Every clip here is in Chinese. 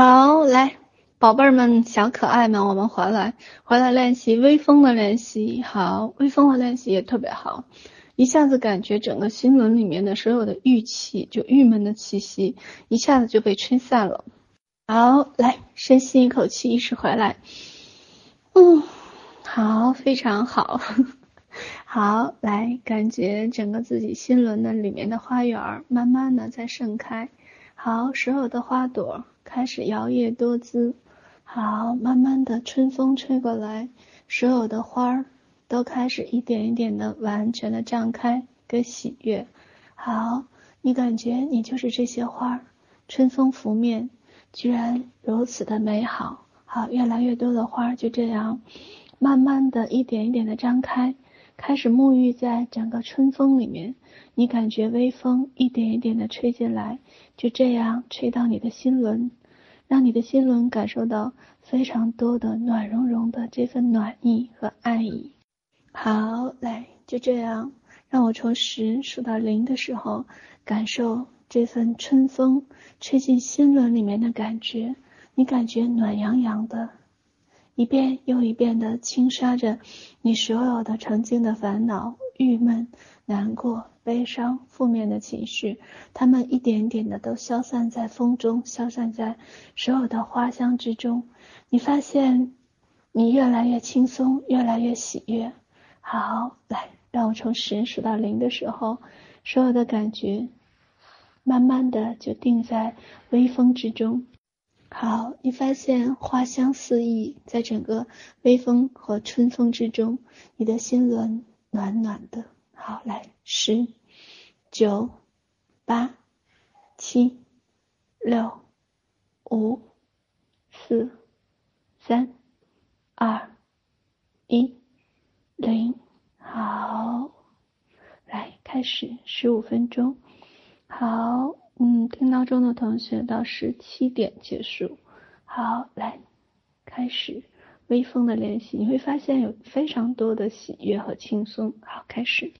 好，来，宝贝儿们、小可爱们，我们回来，回来练习微风的练习。好，微风的练习也特别好，一下子感觉整个心轮里面的所有的郁气，就郁闷的气息，一下子就被吹散了。好，来，深吸一口气，意识回来。嗯，好，非常好。好，来，感觉整个自己心轮的里面的花园，慢慢的在盛开。好，所有的花朵开始摇曳多姿。好，慢慢的春风吹过来，所有的花儿都开始一点一点的完全的绽开跟喜悦。好，你感觉你就是这些花儿，春风拂面，居然如此的美好。好，越来越多的花儿就这样，慢慢的一点一点的张开。开始沐浴在整个春风里面，你感觉微风一点一点的吹进来，就这样吹到你的心轮，让你的心轮感受到非常多的暖融融的这份暖意和爱意。好，来，就这样，让我从十数到零的时候，感受这份春风吹进心轮里面的感觉，你感觉暖洋洋的。一遍又一遍的轻刷着你所有的曾经的烦恼、郁闷、难过、悲伤、负面的情绪，它们一点点的都消散在风中，消散在所有的花香之中。你发现你越来越轻松，越来越喜悦。好，来，让我从十数到零的时候，所有的感觉慢慢的就定在微风之中。好，你发现花香四溢，在整个微风和春风之中，你的心轮暖暖的。好，来，十、九、八、七、六、五、四、三、二、一、零。好，来，开始十五分钟。好。嗯，听闹钟的同学到十七点结束。好，来，开始微风的练习，你会发现有非常多的喜悦和轻松。好，开始。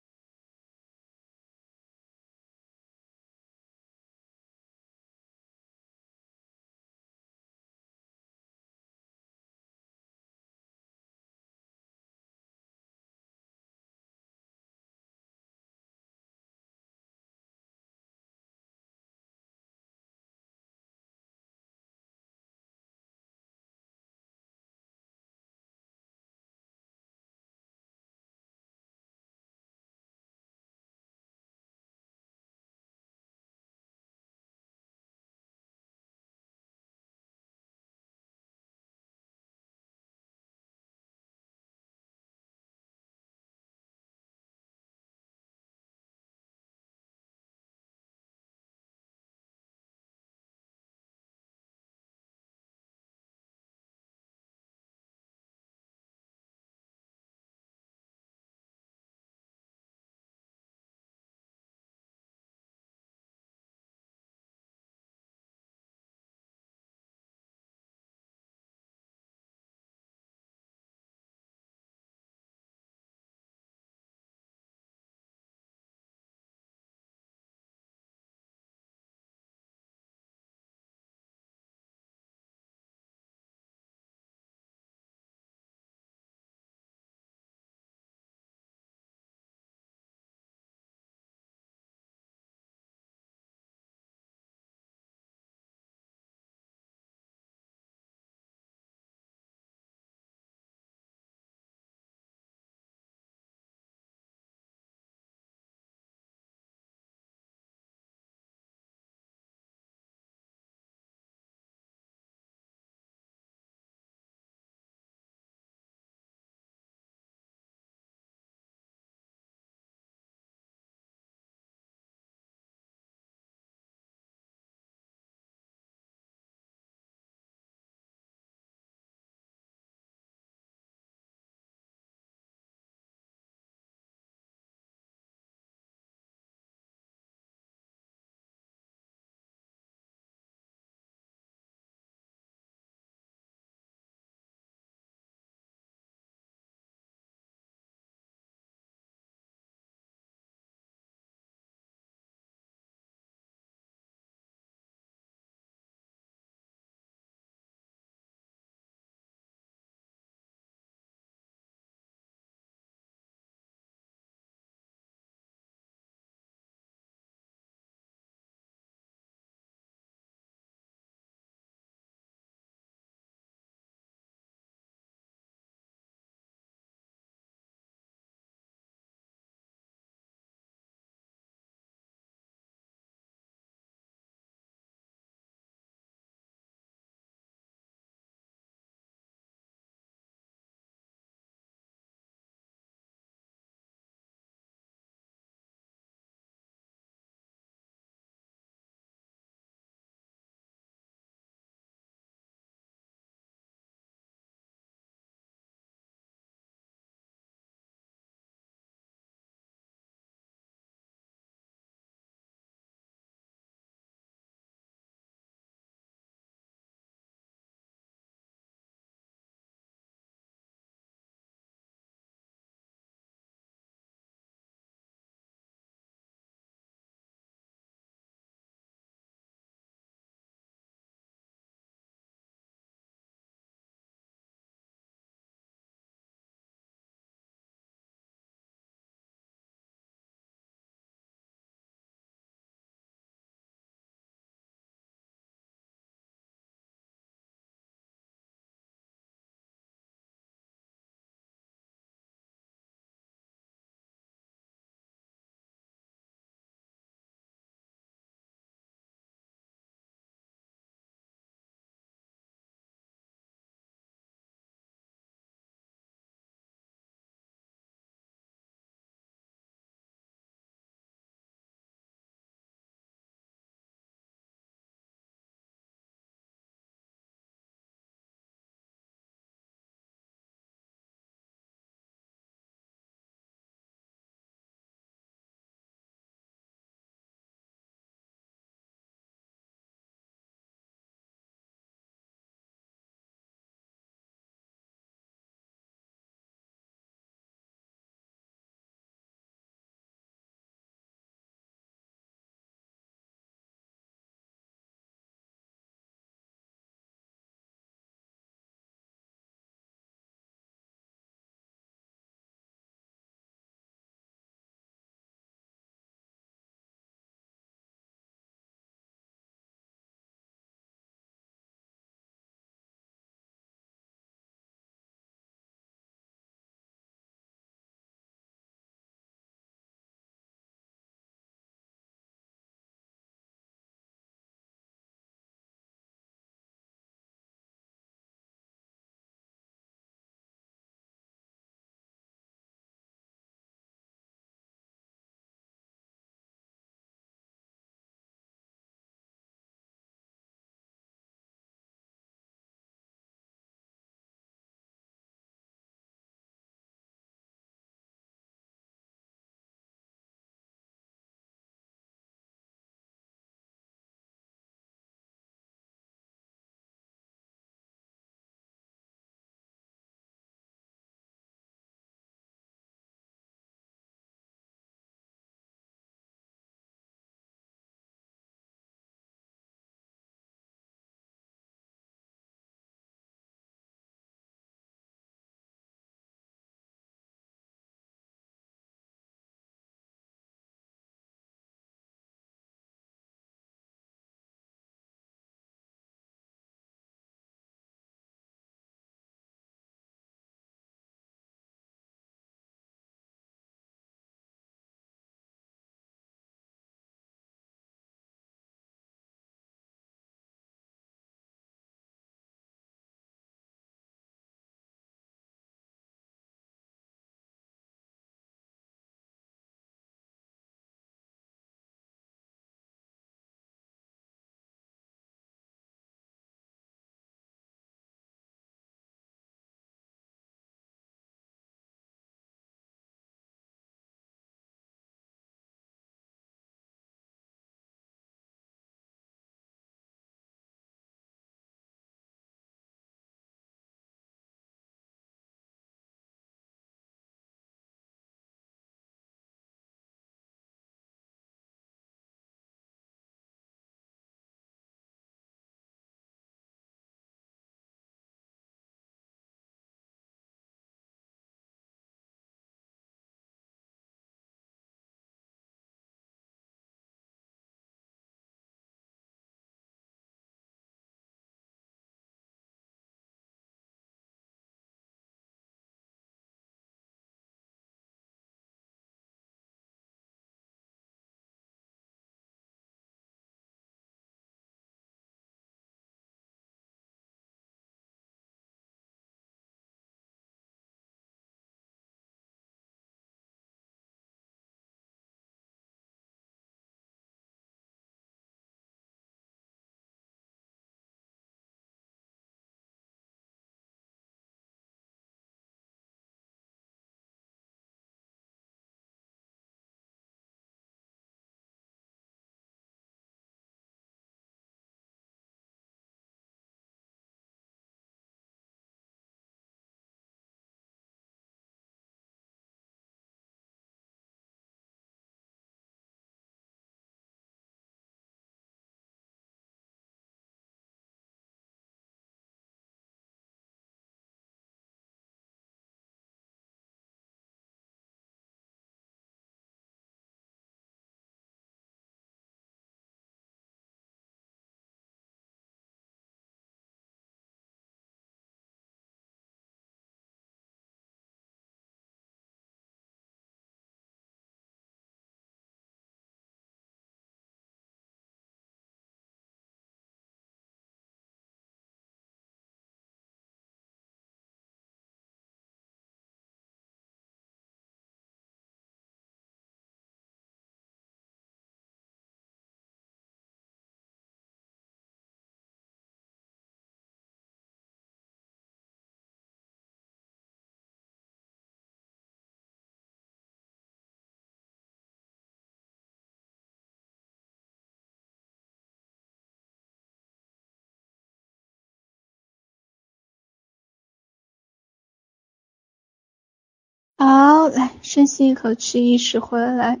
好，来深吸一口气，意识回来。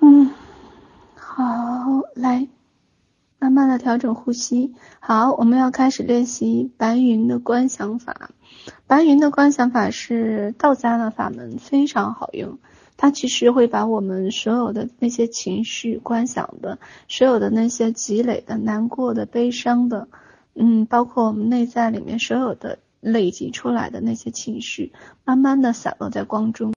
嗯，好，来，慢慢的调整呼吸。好，我们要开始练习白云的观想法。白云的观想法是道家的法门，非常好用。它其实会把我们所有的那些情绪观想的，所有的那些积累的、难过的、悲伤的，嗯，包括我们内在里面所有的。累积出来的那些情绪，慢慢的散落在光中。